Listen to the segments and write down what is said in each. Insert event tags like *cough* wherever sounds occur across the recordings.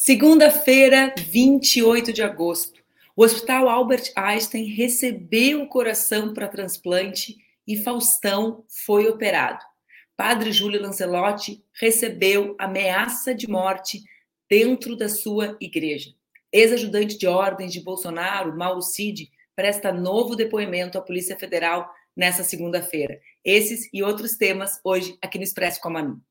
Segunda-feira, 28 de agosto. O Hospital Albert Einstein recebeu o coração para transplante e Faustão foi operado. Padre Júlio Lancelotti recebeu ameaça de morte dentro da sua igreja. Ex-ajudante de ordens de Bolsonaro, Mauro Cid, presta novo depoimento à Polícia Federal nessa segunda-feira. Esses e outros temas hoje aqui no Expresso com a Manu.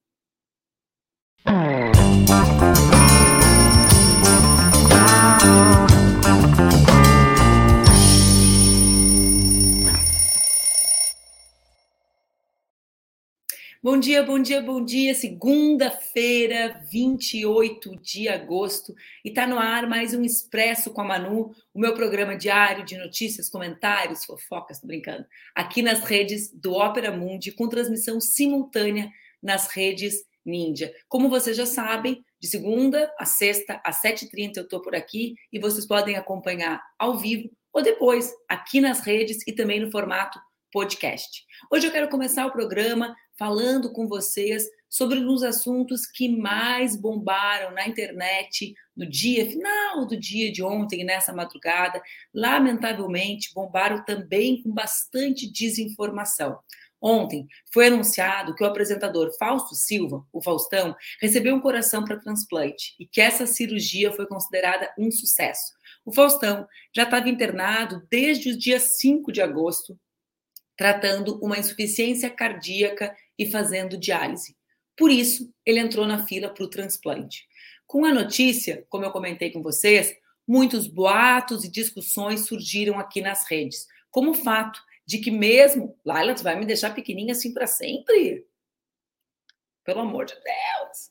Bom dia, bom dia, bom dia. Segunda-feira, 28 de agosto, e está no ar mais um Expresso com a Manu, o meu programa diário de notícias, comentários, fofocas, tô brincando, aqui nas redes do Ópera Mundi, com transmissão simultânea nas redes Ninja. Como vocês já sabem, de segunda a sexta, às 7h30, eu estou por aqui e vocês podem acompanhar ao vivo ou depois aqui nas redes e também no formato podcast. Hoje eu quero começar o programa falando com vocês sobre uns assuntos que mais bombaram na internet no dia final do dia de ontem, nessa madrugada. Lamentavelmente, bombaram também com bastante desinformação. Ontem foi anunciado que o apresentador Fausto Silva, o Faustão, recebeu um coração para transplante e que essa cirurgia foi considerada um sucesso. O Faustão já estava internado desde o dia 5 de agosto tratando uma insuficiência cardíaca e fazendo diálise. Por isso, ele entrou na fila para o transplante. Com a notícia, como eu comentei com vocês, muitos boatos e discussões surgiram aqui nas redes, como o fato de que mesmo, Laila, vai me deixar pequenininha assim para sempre? Pelo amor de Deus!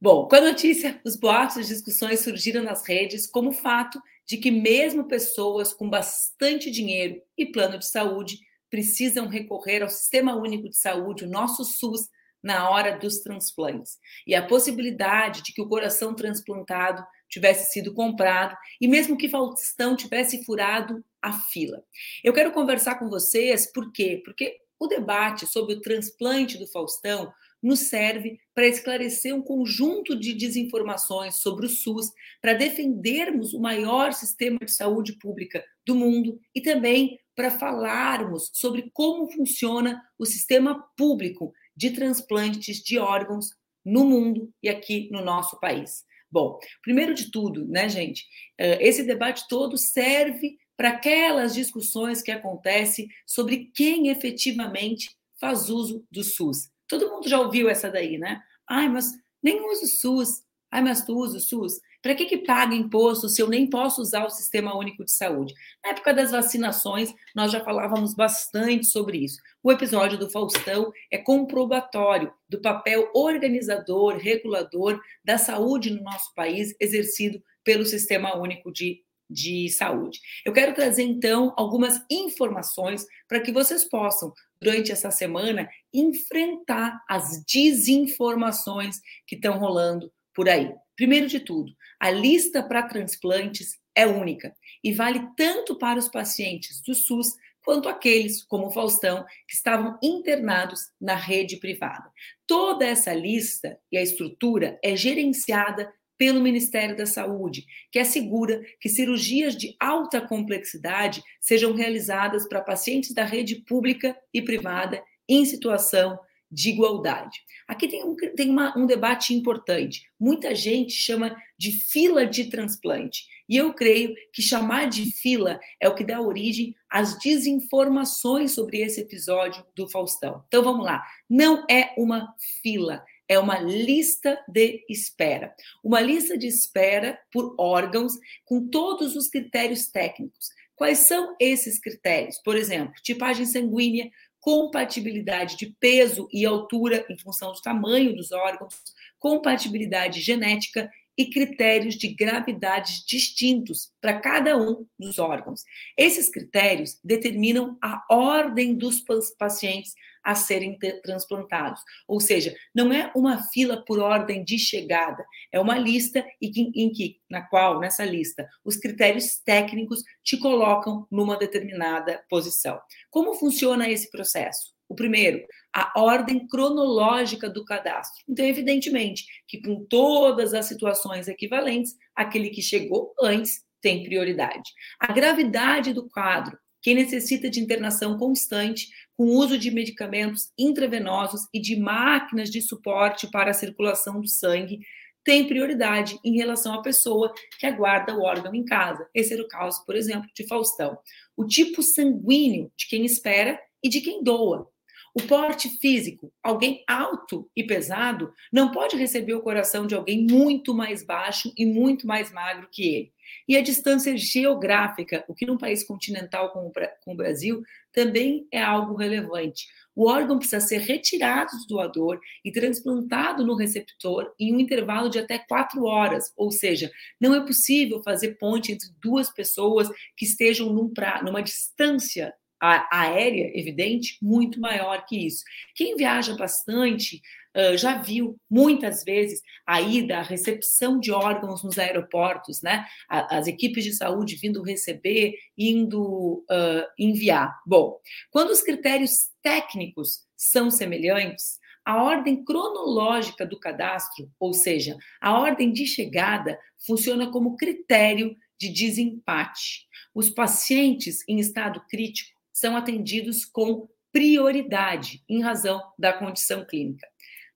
Bom, com a notícia, os boatos e discussões surgiram nas redes como o fato de que mesmo pessoas com bastante dinheiro e plano de saúde precisam recorrer ao Sistema Único de Saúde, o nosso SUS, na hora dos transplantes. E a possibilidade de que o coração transplantado tivesse sido comprado e mesmo que Faustão tivesse furado a fila. Eu quero conversar com vocês, por quê? Porque o debate sobre o transplante do Faustão nos serve para esclarecer um conjunto de desinformações sobre o SUS, para defendermos o maior sistema de saúde pública do mundo e também para falarmos sobre como funciona o sistema público de transplantes de órgãos no mundo e aqui no nosso país. Bom, primeiro de tudo, né, gente, eh, esse debate todo serve para aquelas discussões que acontecem sobre quem efetivamente faz uso do SUS. Todo mundo já ouviu essa daí, né? Ai, mas nem uso o SUS. Ai, mas tu usa o SUS. Para que, que paga imposto se eu nem posso usar o Sistema Único de Saúde? Na época das vacinações, nós já falávamos bastante sobre isso. O episódio do Faustão é comprobatório do papel organizador, regulador da saúde no nosso país, exercido pelo Sistema Único de de saúde. Eu quero trazer então algumas informações para que vocês possam, durante essa semana, enfrentar as desinformações que estão rolando por aí. Primeiro de tudo, a lista para transplantes é única e vale tanto para os pacientes do SUS quanto aqueles, como o Faustão, que estavam internados na rede privada. Toda essa lista e a estrutura é gerenciada pelo Ministério da Saúde, que assegura que cirurgias de alta complexidade sejam realizadas para pacientes da rede pública e privada em situação de igualdade. Aqui tem, um, tem uma, um debate importante. Muita gente chama de fila de transplante. E eu creio que chamar de fila é o que dá origem às desinformações sobre esse episódio do Faustão. Então vamos lá. Não é uma fila, é uma lista de espera. Uma lista de espera por órgãos com todos os critérios técnicos. Quais são esses critérios? Por exemplo, tipagem sanguínea, compatibilidade de peso e altura em função do tamanho dos órgãos, compatibilidade genética e critérios de gravidade distintos para cada um dos órgãos. Esses critérios determinam a ordem dos pacientes a serem transplantados. Ou seja, não é uma fila por ordem de chegada, é uma lista em que, em que, na qual, nessa lista, os critérios técnicos te colocam numa determinada posição. Como funciona esse processo? O primeiro, a ordem cronológica do cadastro. Então, evidentemente, que com todas as situações equivalentes, aquele que chegou antes tem prioridade. A gravidade do quadro, quem necessita de internação constante, com uso de medicamentos intravenosos e de máquinas de suporte para a circulação do sangue, tem prioridade em relação à pessoa que aguarda o órgão em casa. Esse era o caso, por exemplo, de Faustão. O tipo sanguíneo de quem espera e de quem doa. O porte físico, alguém alto e pesado, não pode receber o coração de alguém muito mais baixo e muito mais magro que ele. E a distância geográfica, o que num país continental como o Brasil também é algo relevante. O órgão precisa ser retirado do doador e transplantado no receptor em um intervalo de até quatro horas, ou seja, não é possível fazer ponte entre duas pessoas que estejam num pra, numa distância aérea, evidente, muito maior que isso. Quem viaja bastante uh, já viu muitas vezes a ida, a recepção de órgãos nos aeroportos, né? as equipes de saúde vindo receber, indo uh, enviar. Bom, quando os critérios técnicos são semelhantes, a ordem cronológica do cadastro, ou seja, a ordem de chegada, funciona como critério de desempate. Os pacientes em estado crítico são atendidos com prioridade em razão da condição clínica.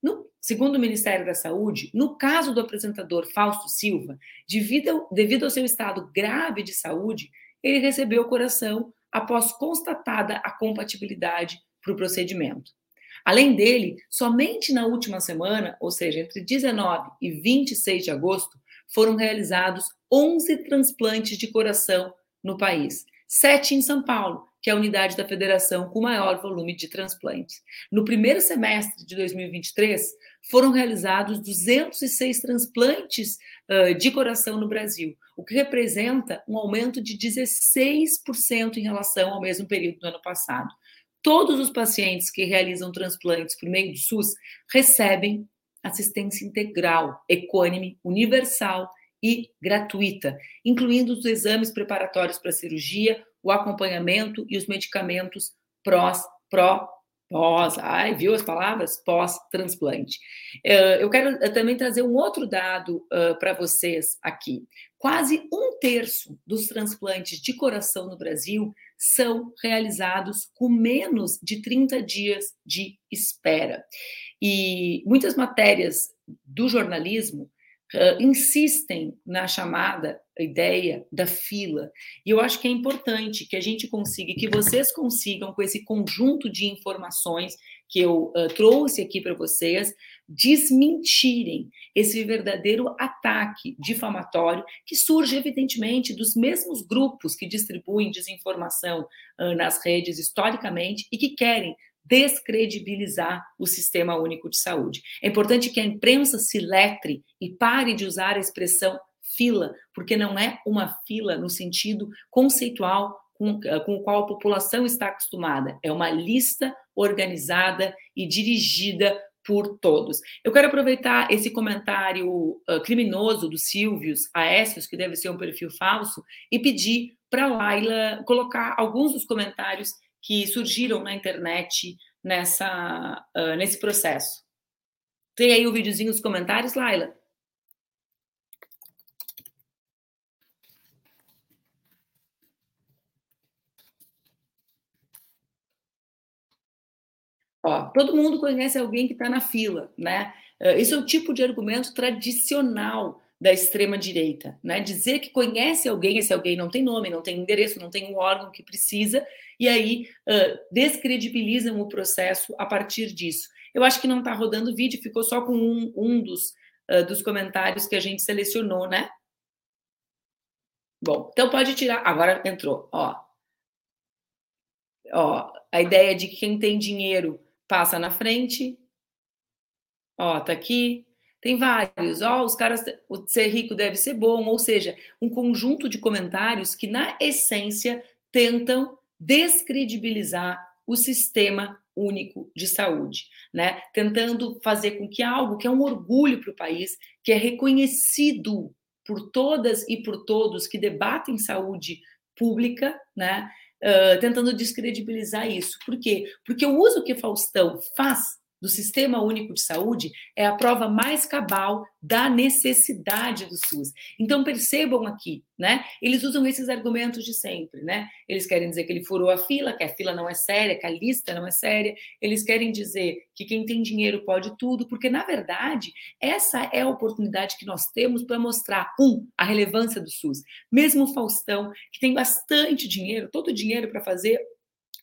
No, segundo o Ministério da Saúde, no caso do apresentador Fausto Silva, devido, devido ao seu estado grave de saúde, ele recebeu o coração após constatada a compatibilidade para o procedimento. Além dele, somente na última semana, ou seja, entre 19 e 26 de agosto, foram realizados 11 transplantes de coração no país, sete em São Paulo que é a unidade da federação com maior volume de transplantes. No primeiro semestre de 2023, foram realizados 206 transplantes uh, de coração no Brasil, o que representa um aumento de 16% em relação ao mesmo período do ano passado. Todos os pacientes que realizam transplantes por meio do SUS recebem assistência integral, econômica, universal e gratuita, incluindo os exames preparatórios para cirurgia, o acompanhamento e os medicamentos prós, pró, pós, ai, viu as palavras? Pós-transplante. Eh, eu quero eh, também trazer um outro dado para vocês aqui. Quase um terço dos transplantes de coração no Brasil são realizados com menos de 30 dias de espera. E muitas matérias do jornalismo uh, insistem na chamada ideia da fila. E eu acho que é importante que a gente consiga, que vocês consigam, com esse conjunto de informações que eu uh, trouxe aqui para vocês, desmentirem esse verdadeiro ataque difamatório que surge, evidentemente, dos mesmos grupos que distribuem desinformação uh, nas redes historicamente e que querem descredibilizar o Sistema Único de Saúde. É importante que a imprensa se letre e pare de usar a expressão fila, porque não é uma fila no sentido conceitual com, com o qual a população está acostumada. É uma lista organizada e dirigida por todos. Eu quero aproveitar esse comentário uh, criminoso do Silvius Aécios, que deve ser um perfil falso, e pedir para Laila colocar alguns dos comentários que surgiram na internet nessa, uh, nesse processo. Tem aí o videozinho dos comentários, Laila? Ó, todo mundo conhece alguém que está na fila, né? Esse é o tipo de argumento tradicional da extrema direita, né? Dizer que conhece alguém, esse alguém não tem nome, não tem endereço, não tem um órgão que precisa, e aí uh, descredibilizam o processo a partir disso. Eu acho que não está rodando vídeo, ficou só com um, um dos, uh, dos comentários que a gente selecionou, né? Bom, então pode tirar. Agora entrou, ó. Ó, a ideia de que quem tem dinheiro passa na frente. Ó, tá aqui. Tem vários, ó, oh, os caras, ser rico deve ser bom, ou seja, um conjunto de comentários que, na essência, tentam descredibilizar o sistema único de saúde, né? Tentando fazer com que algo que é um orgulho para o país, que é reconhecido por todas e por todos que debatem saúde pública, né? uh, tentando descredibilizar isso. Por quê? Porque o uso que Faustão faz do Sistema Único de Saúde é a prova mais cabal da necessidade do SUS. Então percebam aqui, né? Eles usam esses argumentos de sempre, né? Eles querem dizer que ele furou a fila, que a fila não é séria, que a lista não é séria. Eles querem dizer que quem tem dinheiro pode tudo, porque na verdade essa é a oportunidade que nós temos para mostrar um a relevância do SUS. Mesmo o Faustão, que tem bastante dinheiro, todo o dinheiro para fazer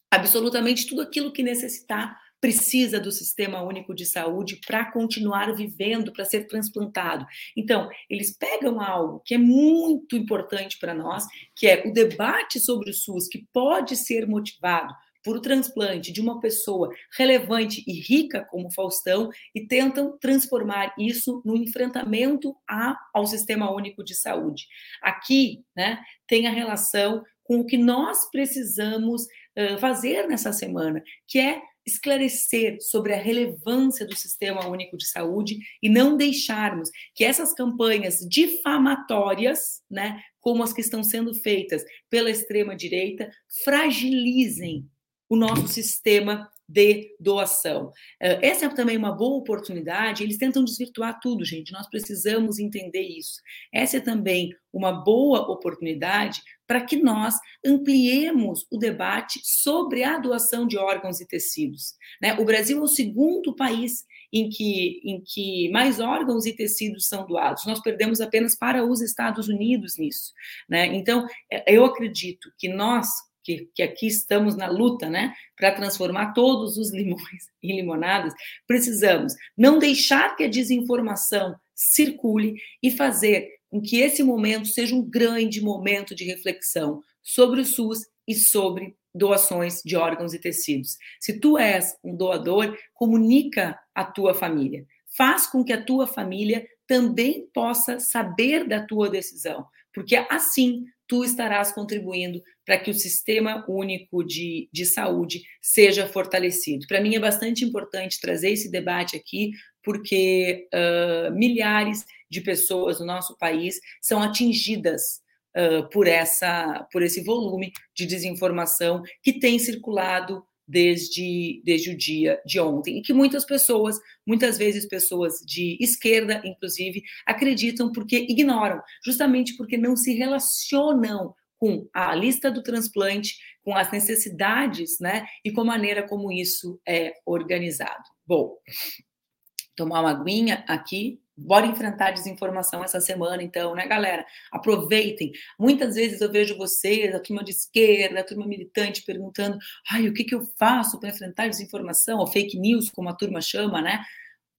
absolutamente tudo aquilo que necessitar precisa do sistema único de saúde para continuar vivendo, para ser transplantado. Então, eles pegam algo que é muito importante para nós, que é o debate sobre o SUS, que pode ser motivado por o transplante de uma pessoa relevante e rica como Faustão e tentam transformar isso no enfrentamento a, ao sistema único de saúde. Aqui, né, tem a relação com o que nós precisamos uh, fazer nessa semana, que é esclarecer sobre a relevância do Sistema Único de Saúde e não deixarmos que essas campanhas difamatórias, né, como as que estão sendo feitas pela extrema direita, fragilizem o nosso sistema de doação. Eh, essa é também uma boa oportunidade, eles tentam desvirtuar tudo, gente, nós precisamos entender isso. Essa é também uma boa oportunidade para que nós ampliemos o debate sobre a doação de órgãos e tecidos. Né? O Brasil é o segundo país em que, em que mais órgãos e tecidos são doados. Nós perdemos apenas para os Estados Unidos nisso. Né? Então, eh, eu acredito que nós, que, que aqui estamos na luta, né, para transformar todos os limões *laughs* em limonadas, precisamos não deixar que a desinformação circule e fazer com que esse momento seja um grande momento de reflexão sobre o SUS e sobre doações de órgãos e tecidos. Se tu és um doador, comunica a tua família. Faz com que a tua família também possa saber da tua decisão, porque assim tu estarás contribuindo para que o sistema único de, de saúde seja fortalecido. Para mim é bastante importante trazer esse debate aqui, porque uh, milhares de pessoas no nosso país são atingidas uh, por, essa, por esse volume de desinformação que tem circulado desde, desde o dia de ontem. E que muitas pessoas, muitas vezes pessoas de esquerda, inclusive, acreditam porque ignoram, justamente porque não se relacionam com a lista do transplante, com as necessidades, né, e com a maneira como isso é organizado. Bom, tomar uma aguinha aqui. Bora enfrentar a desinformação essa semana, então, né, galera? Aproveitem. Muitas vezes eu vejo vocês, a turma de esquerda, a turma militante, perguntando: ai, o que, que eu faço para enfrentar a desinformação, ou fake news, como a turma chama, né?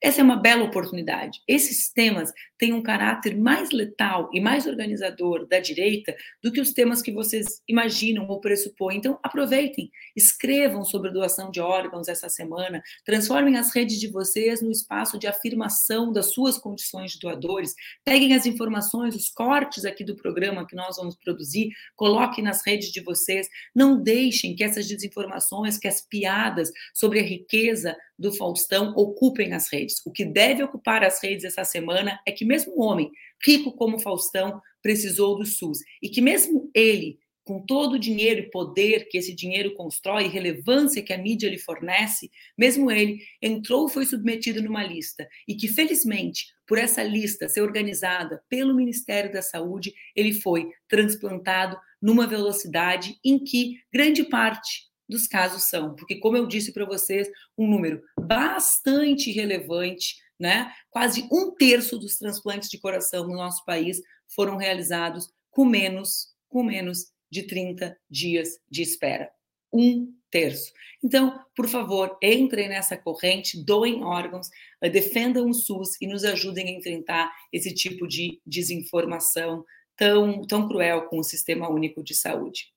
Essa é uma bela oportunidade. Esses temas têm um caráter mais letal e mais organizador da direita do que os temas que vocês imaginam ou pressupõem. Então, aproveitem, escrevam sobre doação de órgãos essa semana, transformem as redes de vocês no espaço de afirmação das suas condições de doadores, peguem as informações, os cortes aqui do programa que nós vamos produzir, coloquem nas redes de vocês, não deixem que essas desinformações, que as piadas sobre a riqueza do Faustão ocupem as redes. O que deve ocupar as redes essa semana é que mesmo um homem rico como Faustão precisou do SUS. E que mesmo ele, com todo o dinheiro e poder que esse dinheiro constrói, relevância que a mídia lhe fornece, mesmo ele entrou e foi submetido numa lista. E que felizmente por essa lista ser organizada pelo Ministério da Saúde, ele foi transplantado numa velocidade em que grande parte dos casos são, porque, como eu disse para vocês, um número bastante relevante, né? Quase um terço dos transplantes de coração no nosso país foram realizados com menos, com menos de 30 dias de espera. Um terço. Então, por favor, entrem nessa corrente, doem órgãos, eh, defendam o SUS e nos ajudem a enfrentar esse tipo de desinformação tão, tão cruel com o Sistema Único de Saúde.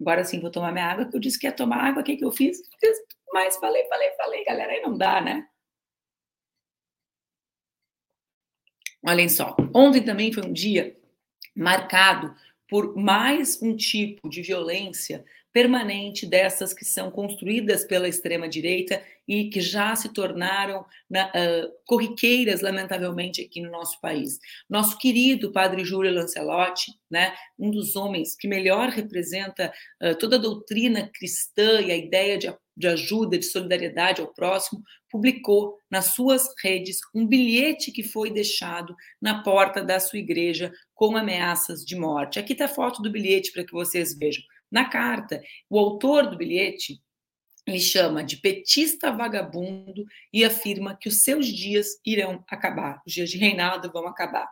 Agora sim, vou tomar minha água, que eu disse que ia tomar água, o que, que eu fiz? Mas falei, falei, falei, galera, aí não dá, né? Olhem só, ontem também foi um dia marcado por mais um tipo de violência permanente dessas que são construídas pela extrema-direita e que já se tornaram na, uh, corriqueiras, lamentavelmente, aqui no nosso país. Nosso querido padre Júlio Lancelotti, né, um dos homens que melhor representa uh, toda a doutrina cristã e a ideia de, de ajuda, de solidariedade ao próximo, publicou nas suas redes um bilhete que foi deixado na porta da sua igreja com ameaças de morte. Aqui está a foto do bilhete para que vocês vejam. Na carta, o autor do bilhete lhe chama de petista vagabundo e afirma que os seus dias irão acabar, os dias de reinado vão acabar.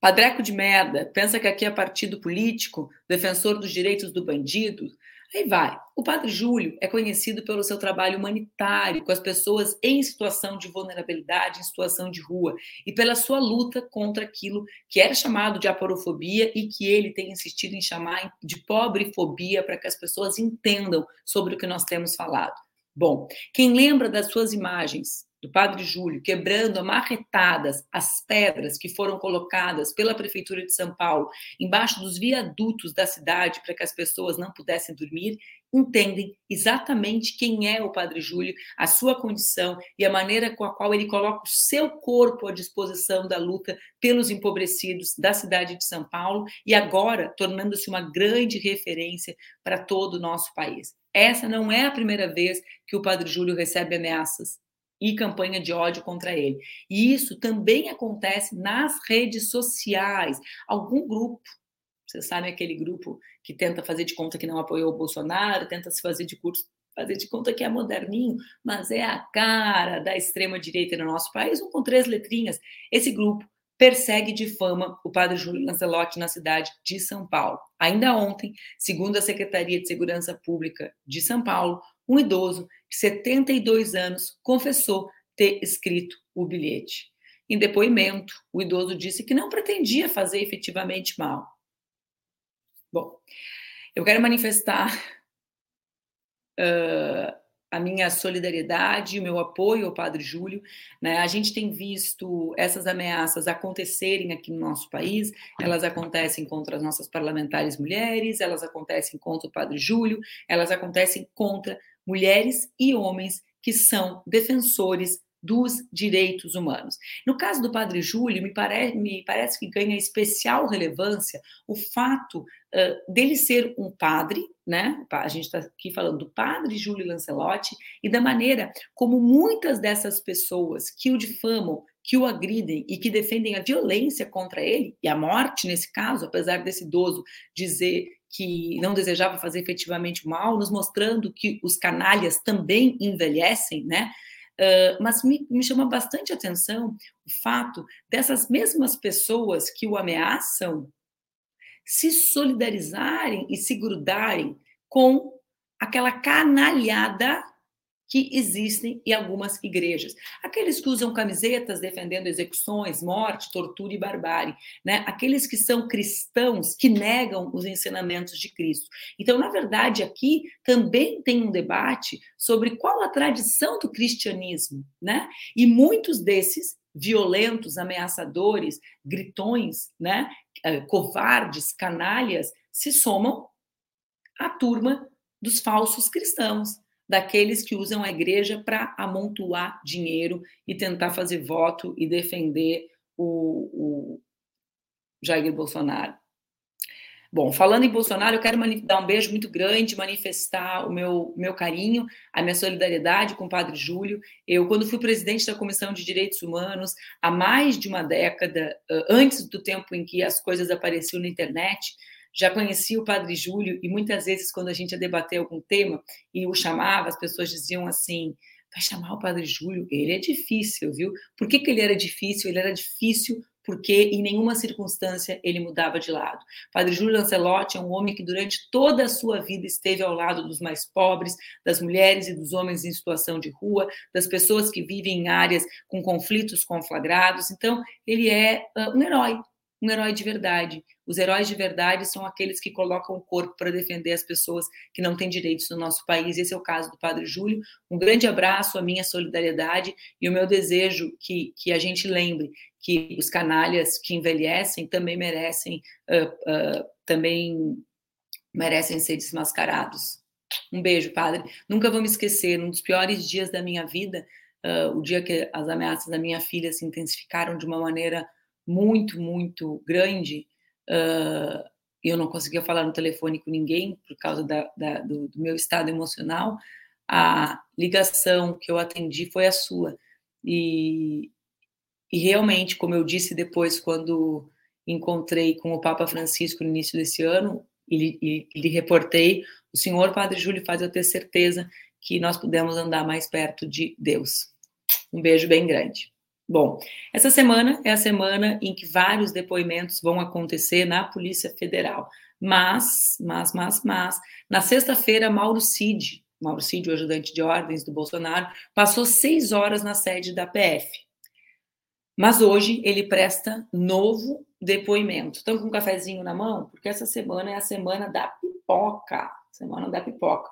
Padreco de merda, pensa que aqui é partido político, defensor dos direitos do bandido, Aí vai. O Padre Júlio é conhecido pelo seu trabalho humanitário com as pessoas em situação de vulnerabilidade, em situação de rua, e pela sua luta contra aquilo que era chamado de aporofobia e que ele tem insistido em chamar de pobrefobia para que as pessoas entendam sobre o que nós temos falado. Bom, quem lembra das suas imagens do Padre Júlio, quebrando amarretadas as pedras que foram colocadas pela Prefeitura de São Paulo embaixo dos viadutos da cidade para que as pessoas não pudessem dormir, entendem exatamente quem é o Padre Júlio, a sua condição e a maneira com a qual ele coloca o seu corpo à disposição da luta pelos empobrecidos da cidade de São Paulo e agora tornando-se uma grande referência para todo o nosso país. Essa não é a primeira vez que o Padre Júlio recebe ameaças e campanha de ódio contra ele. E isso também acontece nas redes sociais. Algum grupo, vocês sabem aquele grupo que tenta fazer de conta que não apoiou o Bolsonaro, tenta se fazer de curso fazer de conta que é moderninho, mas é a cara da extrema direita no nosso país, um com três letrinhas. Esse grupo persegue de fama o padre Júlio Lancelotti na cidade de São Paulo. Ainda ontem, segundo a Secretaria de Segurança Pública de São Paulo, um idoso de 72 anos confessou ter escrito o bilhete. Em depoimento, o idoso disse que não pretendia fazer efetivamente mal. Bom, eu quero manifestar uh, a minha solidariedade, o meu apoio ao Padre Júlio. Né? A gente tem visto essas ameaças acontecerem aqui no nosso país, elas acontecem contra as nossas parlamentares mulheres, elas acontecem contra o Padre Júlio, elas acontecem contra mulheres e homens que são defensores dos direitos humanos. No caso do Padre Júlio, me, pare, me parece que ganha especial relevância o fato uh, dele ser um padre, né? A gente está aqui falando do Padre Júlio Lancelotti e da maneira como muitas dessas pessoas que o difamam, que o agridem e que defendem a violência contra ele e a morte nesse caso, apesar desse idoso dizer que não desejava fazer efetivamente mal, nos mostrando que os canalhas também envelhecem, né? Uh, mas me, me chama bastante atenção o fato dessas mesmas pessoas que o ameaçam se solidarizarem e se grudarem com aquela canalhada que existem em algumas igrejas. Aqueles que usam camisetas defendendo execuções, morte, tortura e barbárie, né? Aqueles que são cristãos que negam os ensinamentos de Cristo. Então, na verdade, aqui também tem um debate sobre qual a tradição do cristianismo, né? E muitos desses violentos, ameaçadores, gritões, né? Eh, covardes, canalhas, se somam à turma dos falsos cristãos daqueles que usam a igreja para amontoar dinheiro e tentar fazer voto e defender o, o Jair Bolsonaro. Bom, falando em Bolsonaro, eu quero dar um beijo muito grande, manifestar o meu, meu carinho, a minha solidariedade com o Padre Júlio. Eu, quando fui presidente da Comissão de Direitos Humanos, há mais de uma década, antes do tempo em que as coisas apareciam na internet, já conhecia o Padre Júlio e muitas vezes quando a gente ia debater algum tema e o chamava, as pessoas diziam assim: vai chamar o Padre Júlio? Ele é difícil, viu? Por que, que ele era difícil? Ele era difícil porque em nenhuma circunstância ele mudava de lado. Padre Júlio Lancelotti é um homem que durante toda a sua vida esteve ao lado dos mais pobres, das mulheres e dos homens em situação de rua, das pessoas que vivem em áreas com conflitos conflagrados. Então, ele é uh, um herói, um herói de verdade. Os heróis de verdade são aqueles que colocam o corpo para defender as pessoas que não têm direitos no nosso país. Esse é o caso do Padre Júlio. Um grande abraço, a minha solidariedade e o meu desejo que, que a gente lembre que os canalhas que envelhecem também merecem uh, uh, também merecem ser desmascarados. Um beijo, padre. Nunca vou me esquecer, num dos piores dias da minha vida, uh, o dia que as ameaças da minha filha se intensificaram de uma maneira muito, muito grande, uh, eu não conseguia falar no telefone com ninguém por causa da, da, do, do, meu estado emocional. A ligação que eu atendi foi a sua. E, e realmente, como eu disse depois, quando encontrei com o Papa Francisco no início desse ano, e, lhe reportei, o senhor Padre Júlio faz eu ter certeza que nós pudemos andar mais perto de Deus. Um beijo bem grande. Bom, essa semana é a semana em que vários depoimentos vão acontecer na Polícia Federal. Mas, mas, mas, mas, na sexta-feira, Mauro Cid, Mauro Cid, o ajudante de ordens do Bolsonaro, passou seis horas na sede da PF. Mas hoje ele presta novo depoimento. Estão com um cafezinho na mão? Porque essa semana é a semana da pipoca. Semana da pipoca.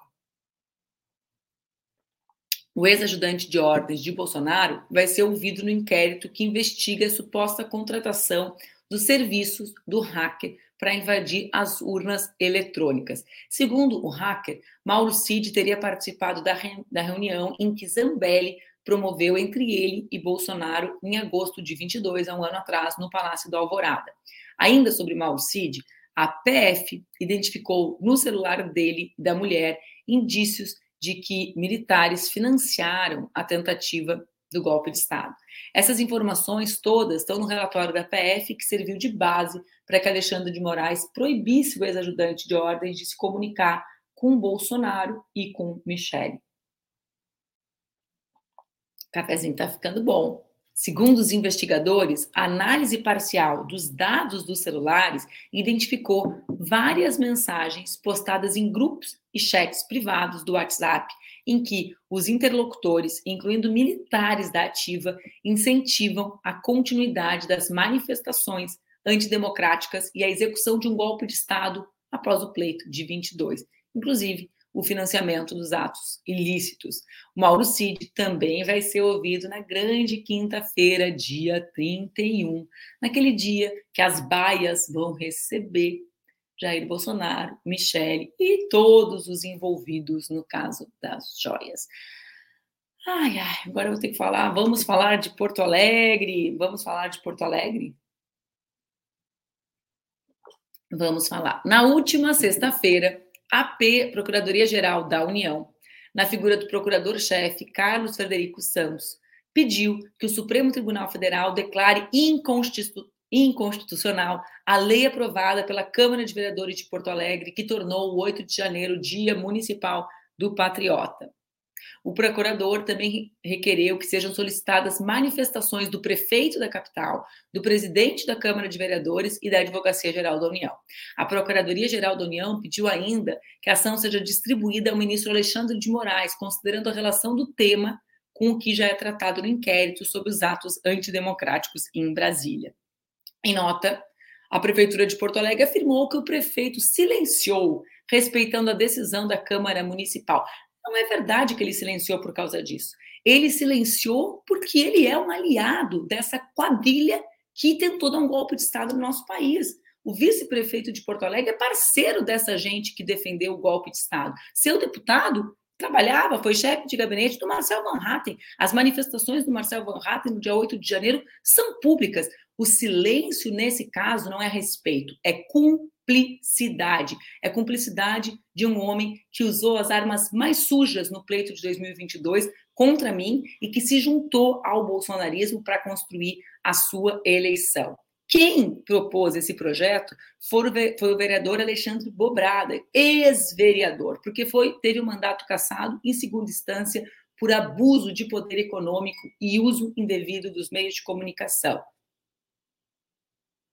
O ex-ajudante de ordens de Bolsonaro vai ser ouvido no inquérito que investiga a suposta contratação dos serviços do hacker para invadir as urnas eletrônicas. Segundo o hacker, Mauro Cid teria participado da, re... da reunião em que Zambelli promoveu entre ele e Bolsonaro em agosto de 22, há um ano atrás, no Palácio do Alvorada. Ainda sobre Mauro Cid, a PF identificou no celular dele da mulher indícios de que militares financiaram a tentativa do golpe de Estado. Essas informações todas estão no relatório da PF, que serviu de base para que Alexandre de Moraes proibisse o ex-ajudante de ordens de se comunicar com Bolsonaro e com Michele. O cafezinho está ficando bom. Segundo os investigadores, a análise parcial dos dados dos celulares identificou várias mensagens postadas em grupos e chats privados do WhatsApp, em que os interlocutores, incluindo militares da ativa, incentivam a continuidade das manifestações antidemocráticas e a execução de um golpe de Estado após o pleito de 22. Inclusive, o financiamento dos atos ilícitos. Mauro Cid também vai ser ouvido na grande quinta-feira, dia 31, naquele dia que as baias vão receber Jair Bolsonaro, Michele e todos os envolvidos no caso das joias. Ai, ai, agora eu vou ter que falar. Vamos falar de Porto Alegre. Vamos falar de Porto Alegre? Vamos falar. Na última sexta-feira, AP, Procuradoria-Geral da União, na figura do procurador-chefe Carlos Frederico Santos, pediu que o Supremo Tribunal Federal declare inconstitu inconstitucional a lei aprovada pela Câmara de Vereadores de Porto Alegre, que tornou o 8 de janeiro Dia Municipal do Patriota. O procurador também requereu que sejam solicitadas manifestações do prefeito da capital, do presidente da Câmara de Vereadores e da Advocacia Geral da União. A Procuradoria Geral da União pediu ainda que a ação seja distribuída ao ministro Alexandre de Moraes, considerando a relação do tema com o que já é tratado no inquérito sobre os atos antidemocráticos em Brasília. Em nota, a Prefeitura de Porto Alegre afirmou que o prefeito silenciou, respeitando a decisão da Câmara Municipal. Não é verdade que ele silenciou por causa disso. Ele silenciou porque ele é um aliado dessa quadrilha que tentou dar um golpe de Estado no nosso país. O vice-prefeito de Porto Alegre é parceiro dessa gente que defendeu o golpe de Estado. Seu deputado trabalhava, foi chefe de gabinete do Marcel Van Hatten. As manifestações do Marcel Van Hatten no dia 8 de janeiro são públicas. O silêncio, nesse caso, não é respeito, é cumprimentos cumplicidade. É cumplicidade de um homem que usou as armas mais sujas no pleito de 2022 contra mim e que se juntou ao bolsonarismo para construir a sua eleição. Quem propôs esse projeto foi o vereador Alexandre Bobrada, ex-vereador, porque foi teve o um mandato cassado em segunda instância por abuso de poder econômico e uso indevido dos meios de comunicação.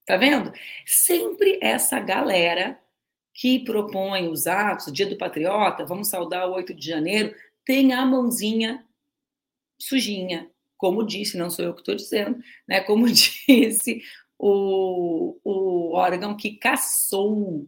Tá vendo? Sempre essa galera que propõe os atos, Dia do Patriota, vamos saudar o 8 de janeiro, tem a mãozinha sujinha, como disse, não sou eu que estou dizendo, né? Como *laughs* disse o, o órgão que caçou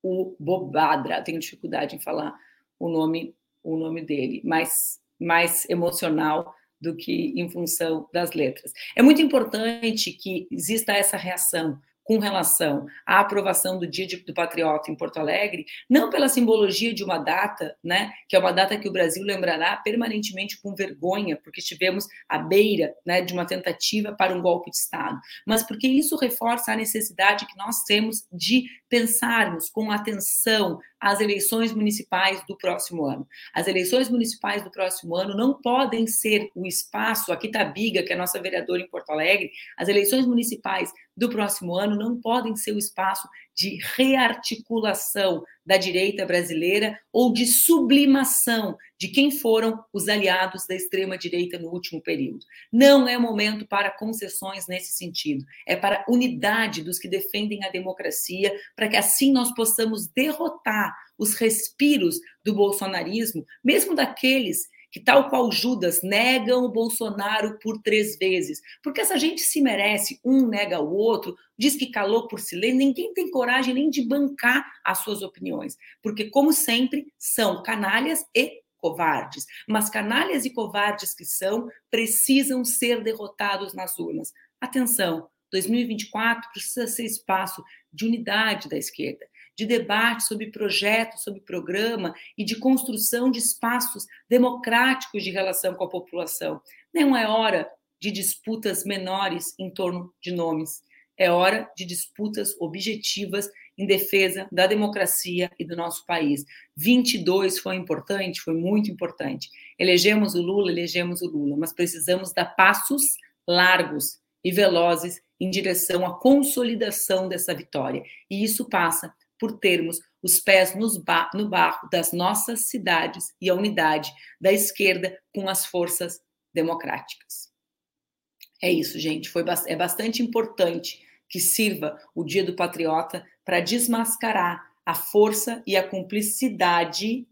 o Bobadra, tenho dificuldade em falar o nome, o nome dele, mais, mais emocional do que em função das letras. É muito importante que exista essa reação, com relação à aprovação do Dia do Patriota em Porto Alegre, não pela simbologia de uma data, né, que é uma data que o Brasil lembrará permanentemente com vergonha, porque estivemos à beira, né, de uma tentativa para um golpe de Estado, mas porque isso reforça a necessidade que nós temos de pensarmos com atenção as eleições municipais do próximo ano. As eleições municipais do próximo ano não podem ser o espaço, aqui está a Biga, que é a nossa vereadora em Porto Alegre, as eleições municipais do próximo ano não podem ser o espaço de rearticulação da direita brasileira ou de sublimação de quem foram os aliados da extrema-direita no último período. Não é momento para concessões nesse sentido, é para unidade dos que defendem a democracia, para que assim nós possamos derrotar os respiros do bolsonarismo, mesmo daqueles que, tal qual Judas, negam o Bolsonaro por três vezes. Porque essa gente se merece, um nega o outro, diz que calou por silêncio, ninguém tem coragem nem de bancar as suas opiniões. Porque, como sempre, são canalhas e covardes. Mas canalhas e covardes que são, precisam ser derrotados nas urnas. Atenção, 2024 precisa ser espaço de unidade da esquerda de debate sobre projeto, sobre programa e de construção de espaços democráticos de relação com a população. Não é hora de disputas menores em torno de nomes. É hora de disputas objetivas em defesa da democracia e do nosso país. 22 foi importante, foi muito importante. Elegemos o Lula, elegemos o Lula, mas precisamos dar passos largos e velozes em direção à consolidação dessa vitória. E isso passa por termos os pés ba no barro das nossas cidades e a unidade da esquerda com as forças democráticas. É isso, gente. Foi, é bastante importante que sirva o Dia do Patriota para desmascarar a força e a cumplicidade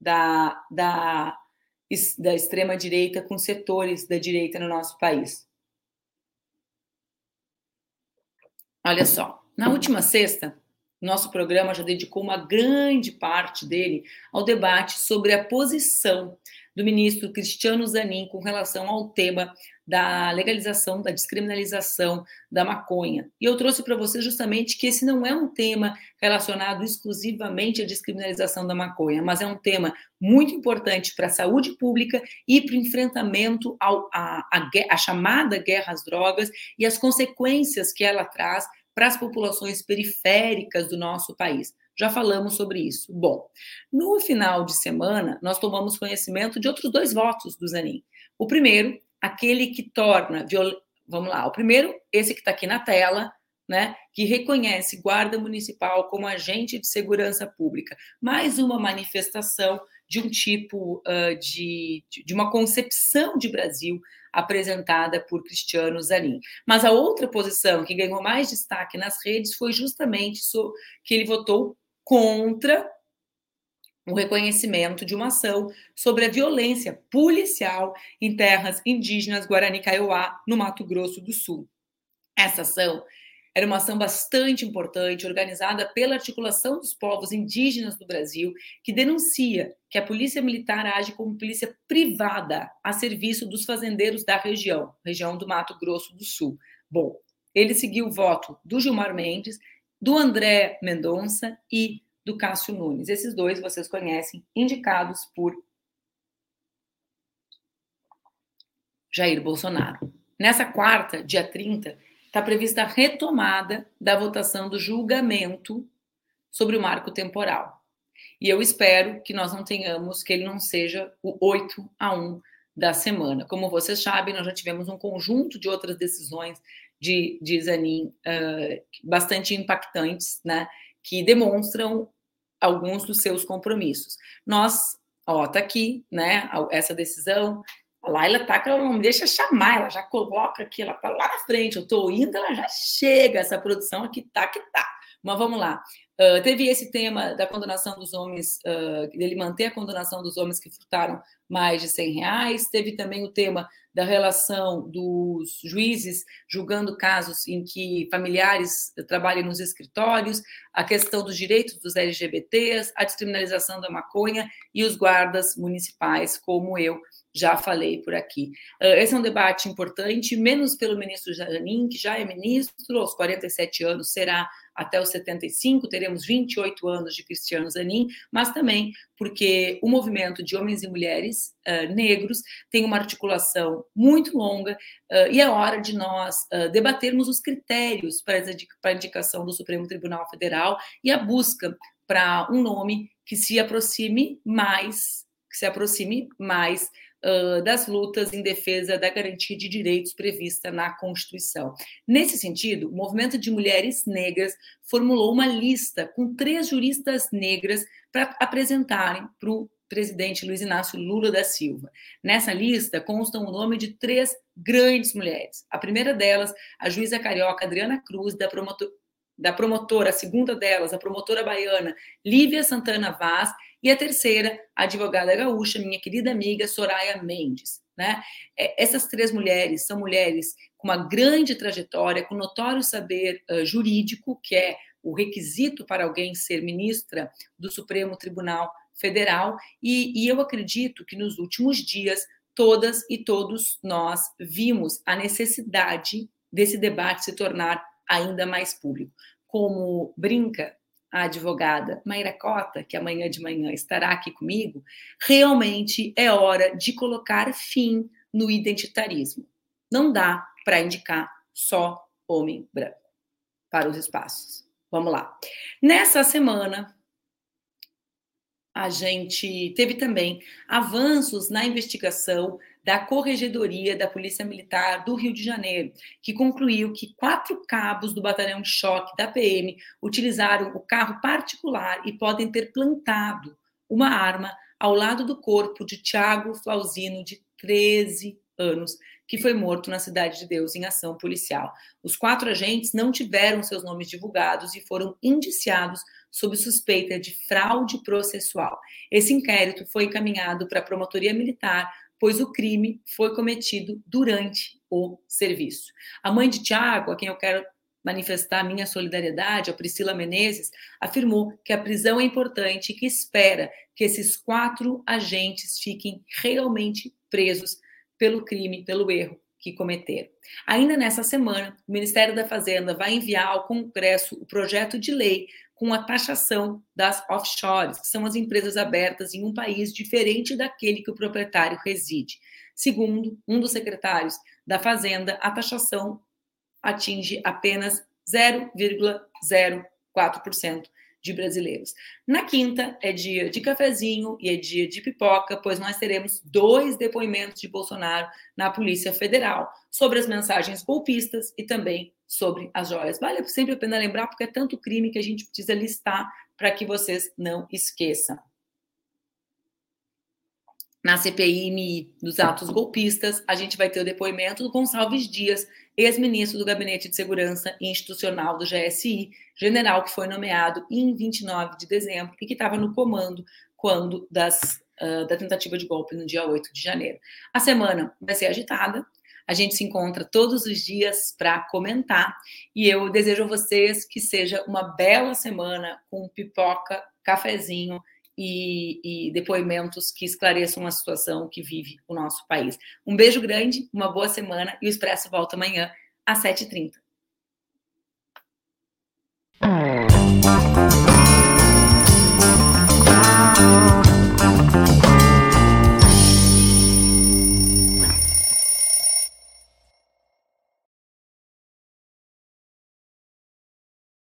da, da, da extrema-direita com setores da direita no nosso país. Olha só, na última sexta, nosso programa já dedicou uma grande parte dele ao debate sobre a posição do ministro Cristiano Zanin com relação ao tema da legalização, da descriminalização da maconha. E eu trouxe para você justamente que esse não é um tema relacionado exclusivamente à descriminalização da maconha, mas é um tema muito importante para a saúde pública e para o enfrentamento à chamada guerra às drogas e as consequências que ela traz para as populações periféricas do nosso país. Já falamos sobre isso. Bom, no final de semana, nós tomamos conhecimento de outros dois votos do Zanin. O primeiro, aquele que torna. Viol... Vamos lá, o primeiro, esse que está aqui na tela, né, que reconhece guarda municipal como agente de segurança pública. Mais uma manifestação de um tipo uh, de, de uma concepção de Brasil apresentada por Cristiano Zanin. Mas a outra posição que ganhou mais destaque nas redes foi justamente que ele votou contra o reconhecimento de uma ação sobre a violência policial em terras indígenas Guarani Kaiowá, no Mato Grosso do Sul. Essa ação era uma ação bastante importante, organizada pela Articulação dos Povos Indígenas do Brasil, que denuncia que a Polícia Militar age como polícia privada a serviço dos fazendeiros da região, região do Mato Grosso do Sul. Bom, ele seguiu o voto do Gilmar Mendes, do André Mendonça e do Cássio Nunes. Esses dois vocês conhecem, indicados por Jair Bolsonaro. Nessa quarta, dia 30, está prevista a retomada da votação do julgamento sobre o marco temporal. E eu espero que nós não tenhamos, que ele não seja o 8 a 1 da semana. Como vocês sabem, nós já tivemos um conjunto de outras decisões de, de Zanin uh, bastante impactantes, né, que demonstram alguns dos seus compromissos. Nós, ó, tá aqui, né, essa decisão a Laila tá que ela não me deixa chamar, ela já coloca aqui, ela tá lá na frente, eu tô indo, ela já chega, essa produção aqui tá que tá. Mas vamos lá. Uh, teve esse tema da condenação dos homens, uh, dele manter a condenação dos homens que furtaram mais de 100 reais. Teve também o tema da relação dos juízes julgando casos em que familiares trabalham nos escritórios, a questão dos direitos dos LGBTs, a descriminalização da maconha e os guardas municipais, como eu já falei por aqui. Esse é um debate importante, menos pelo ministro Janin, que já é ministro, aos 47 anos será até os 75, teremos 28 anos de Cristiano Zanin, mas também porque o movimento de homens e mulheres uh, negros tem uma articulação muito longa uh, e é hora de nós uh, debatermos os critérios para a indicação do Supremo Tribunal Federal e a busca para um nome que se aproxime mais, que se aproxime mais uh, das lutas em defesa da garantia de direitos prevista na Constituição. Nesse sentido, o movimento de mulheres negras formulou uma lista com três juristas negras para apresentarem para o presidente Luiz Inácio Lula da Silva. Nessa lista constam o nome de três grandes mulheres. A primeira delas, a juíza carioca Adriana Cruz, da promotor da promotora, a segunda delas, a promotora baiana Lívia Santana Vaz, e a terceira, a advogada gaúcha, minha querida amiga Soraya Mendes. Né? É, essas três mulheres são mulheres com uma grande trajetória, com notório saber uh, jurídico, que é o requisito para alguém ser ministra do Supremo Tribunal Federal, e, e eu acredito que nos últimos dias todas e todos nós vimos a necessidade desse debate se tornar ainda mais público. Como brinca a advogada Mayra Cota, que amanhã de manhã estará aqui comigo, realmente é hora de colocar fim no identitarismo. Não dá para indicar só homem branco para os espaços. Vamos lá. Nessa semana, a gente teve também avanços na investigação da Corregedoria da Polícia Militar do Rio de Janeiro, que concluiu que quatro cabos do batalhão de choque da PM utilizaram o carro particular e podem ter plantado uma arma ao lado do corpo de Tiago Flausino, de 13 anos, que foi morto na Cidade de Deus em ação policial. Os quatro agentes não tiveram seus nomes divulgados e foram indiciados sob suspeita de fraude processual. Esse inquérito foi encaminhado para a Promotoria Militar pois o crime foi cometido durante o serviço. A mãe de Tiago, a quem eu quero manifestar minha solidariedade, a Priscila Menezes, afirmou que a prisão é importante e que espera que esses quatro agentes fiquem realmente presos pelo crime, pelo erro que cometeram. Ainda nessa semana, o Ministério da Fazenda vai enviar ao Congresso o projeto de lei com a taxação das offshores, que são as empresas abertas em um país diferente daquele que o proprietário reside. Segundo um dos secretários da Fazenda, a taxação atinge apenas 0,04% de brasileiros. Na quinta é dia de cafezinho e é dia de pipoca, pois nós teremos dois depoimentos de Bolsonaro na Polícia Federal sobre as mensagens golpistas e também sobre as joias. Vale sempre a pena lembrar, porque é tanto crime que a gente precisa listar para que vocês não esqueçam. Na CPI dos atos golpistas, a gente vai ter o depoimento do Gonçalves Dias, ex-ministro do Gabinete de Segurança Institucional do GSI, general que foi nomeado em 29 de dezembro e que estava no comando quando das, uh, da tentativa de golpe no dia 8 de janeiro. A semana vai ser agitada, a gente se encontra todos os dias para comentar e eu desejo a vocês que seja uma bela semana com pipoca, cafezinho e, e, depoimentos que esclareçam a situação que vive o nosso país. Um beijo grande, uma boa semana e o Expresso volta amanhã às 7h30.